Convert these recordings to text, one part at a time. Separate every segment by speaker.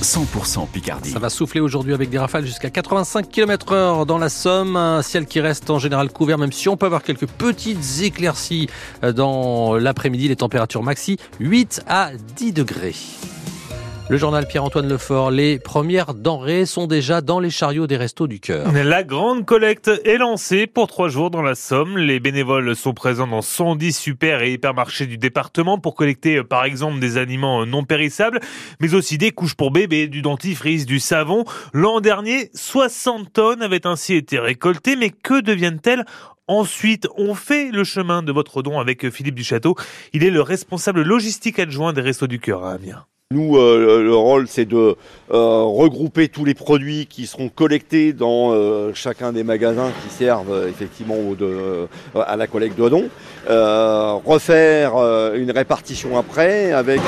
Speaker 1: 100% Picardie.
Speaker 2: Ça va souffler aujourd'hui avec des rafales jusqu'à 85 km heure dans la Somme. Un ciel qui reste en général couvert, même si on peut avoir quelques petites éclaircies dans l'après-midi. Les températures maxi 8 à 10 degrés. Le journal Pierre-Antoine Lefort, les premières denrées sont déjà dans les chariots des restos du cœur.
Speaker 3: La grande collecte est lancée pour trois jours dans la Somme. Les bénévoles sont présents dans 110 super et hypermarchés du département pour collecter par exemple des aliments non périssables, mais aussi des couches pour bébés, du dentifrice, du savon. L'an dernier, 60 tonnes avaient ainsi été récoltées, mais que deviennent-elles Ensuite, on fait le chemin de votre don avec Philippe Duchâteau. Il est le responsable logistique adjoint des Restos du Cœur à Amiens.
Speaker 4: Nous, euh, le rôle, c'est de euh, regrouper tous les produits qui seront collectés dans euh, chacun des magasins qui servent effectivement à la collecte de dons, refaire une répartition après avec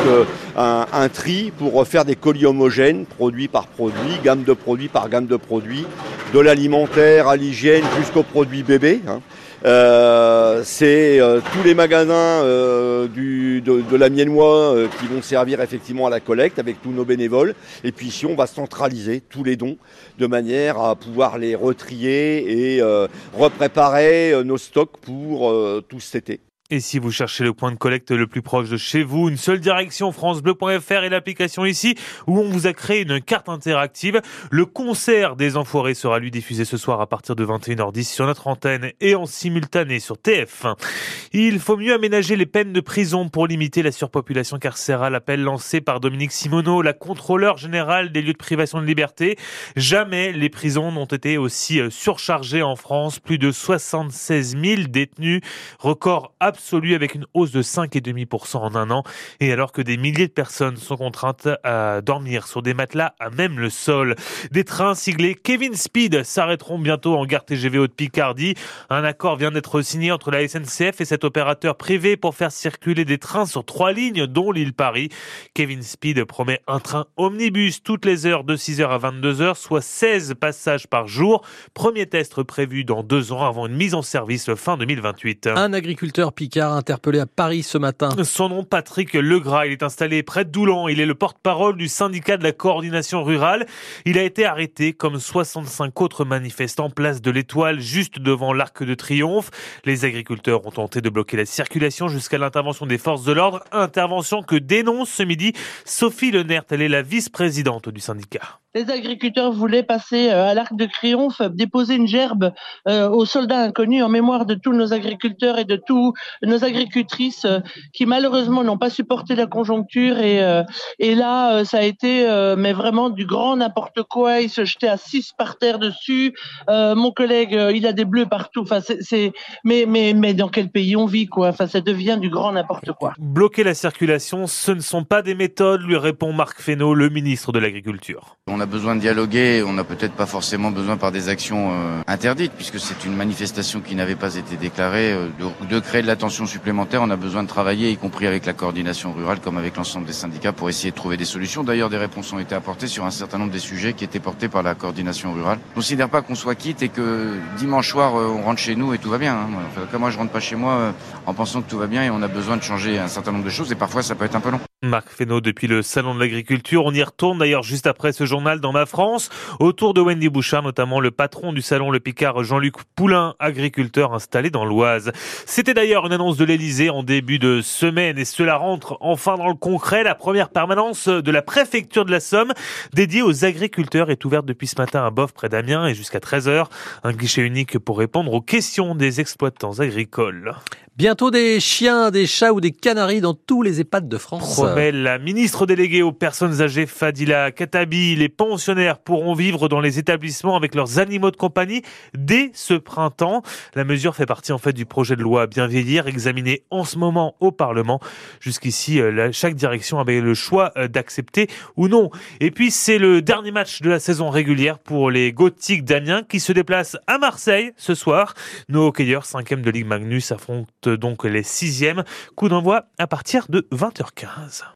Speaker 4: un, tri pour refaire des colis homogènes, produit par produit, gamme de produits par gamme de produits, de l'alimentaire à l'hygiène jusqu'aux produits bébés. Hein. C'est tous les magasins euh, de, la Miennois qui vont servir effectivement à la collecte avec tous nos bénévoles. Et puis ici, on va centraliser tous les dons de manière à pouvoir les retrier et repréparer nos stocks pour tout cet été.
Speaker 3: Et si vous cherchez le point de collecte le plus proche de chez vous, une seule direction francebleu.fr et l'application ici où on vous a créé une carte interactive. Le concert des Enfoirés sera lui diffusé ce soir à partir de 21h10 sur notre antenne et en simultané sur TF1. Il faut mieux aménager les peines de prison pour limiter la surpopulation carcérale. Appel lancé par Dominique Simoneau, la contrôleur générale des lieux de privation de liberté. Jamais les prisons n'ont été aussi euh, surchargées en France. Plus de 76 000 détenus. Record absolu absolue avec une hausse de 5,5% en un an. Et alors que des milliers de personnes sont contraintes à dormir sur des matelas à même le sol. Des trains siglés Kevin Speed s'arrêteront bientôt en gare TGV Haute-Picardie. Un accord vient d'être signé entre la SNCF et cet opérateur privé pour faire circuler des trains sur trois lignes, dont l'île Paris. Kevin Speed promet un train omnibus toutes les heures de 6h à 22h, soit 16 passages par jour. Premier test prévu dans deux ans avant une mise en service fin 2028.
Speaker 2: Un agriculteur Interpellé à Paris ce matin.
Speaker 3: Son nom, Patrick Legras. Il est installé près de Doulan. Il est le porte-parole du syndicat de la coordination rurale. Il a été arrêté comme 65 autres manifestants place de l'Étoile, juste devant l'Arc de Triomphe. Les agriculteurs ont tenté de bloquer la circulation jusqu'à l'intervention des forces de l'ordre. Intervention que dénonce ce midi Sophie Lenert. Elle est la vice-présidente du syndicat.
Speaker 5: Les agriculteurs voulaient passer euh, à l'Arc de Triomphe, déposer une gerbe euh, aux soldats inconnus en mémoire de tous nos agriculteurs et de tous nos agricultrices euh, qui malheureusement n'ont pas supporté la conjoncture et euh, et là euh, ça a été mais vraiment du grand n'importe quoi. Ils se jetaient à six par terre dessus. Mon collègue il a des bleus partout. Enfin c'est mais mais mais dans quel pays on vit quoi? Enfin ça devient du grand n'importe quoi.
Speaker 3: Bloquer la circulation ce ne sont pas des méthodes lui répond Marc Fesneau le ministre de l'agriculture.
Speaker 6: On a besoin de dialoguer on n'a peut-être pas forcément besoin par des actions interdites puisque c'est une manifestation qui n'avait pas été déclarée de, de créer de l'attention supplémentaires, on a besoin de travailler, y compris avec la coordination rurale, comme avec l'ensemble des syndicats, pour essayer de trouver des solutions. D'ailleurs, des réponses ont été apportées sur un certain nombre des sujets qui étaient portés par la coordination rurale. Je ne considère pas qu'on soit quitte et que dimanche soir, euh, on rentre chez nous et tout va bien. Hein. Enfin, moi, je rentre pas chez moi euh, en pensant que tout va bien et on a besoin de changer un certain nombre de choses et parfois, ça peut être un peu long.
Speaker 3: Marc Fesneau depuis le Salon de l'Agriculture. On y retourne d'ailleurs juste après ce journal dans ma France. Autour de Wendy Bouchard, notamment le patron du Salon Le Picard, Jean-Luc Poulain, agriculteur installé dans l'Oise. C'était d'ailleurs une annonce de l'Elysée en début de semaine et cela rentre enfin dans le concret. La première permanence de la préfecture de la Somme dédiée aux agriculteurs est ouverte depuis ce matin à Bof près d'Amiens et jusqu'à 13h. Un guichet unique pour répondre aux questions des exploitants agricoles.
Speaker 2: Bientôt des chiens, des chats ou des canaris dans tous les EHPAD de France.
Speaker 3: Promet la ministre déléguée aux personnes âgées Fadila Katabi. Les pensionnaires pourront vivre dans les établissements avec leurs animaux de compagnie dès ce printemps. La mesure fait partie en fait du projet de loi Bien vieillir examiné en ce moment au Parlement. Jusqu'ici, euh, chaque direction avait le choix euh, d'accepter ou non. Et puis c'est le dernier match de la saison régulière pour les Gothiques d'Amiens qui se déplacent à Marseille ce soir. Nos hockeyeurs 5e de Ligue Magnus affrontent donc les sixièmes. Coup d'envoi à partir de 20h15.